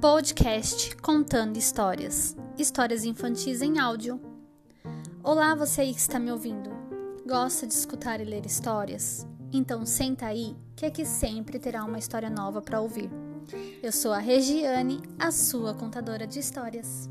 podcast Contando Histórias, histórias infantis em áudio. Olá, você aí que está me ouvindo. Gosta de escutar e ler histórias? Então senta aí, que aqui sempre terá uma história nova para ouvir. Eu sou a Regiane, a sua contadora de histórias.